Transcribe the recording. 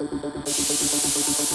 Okay, okay,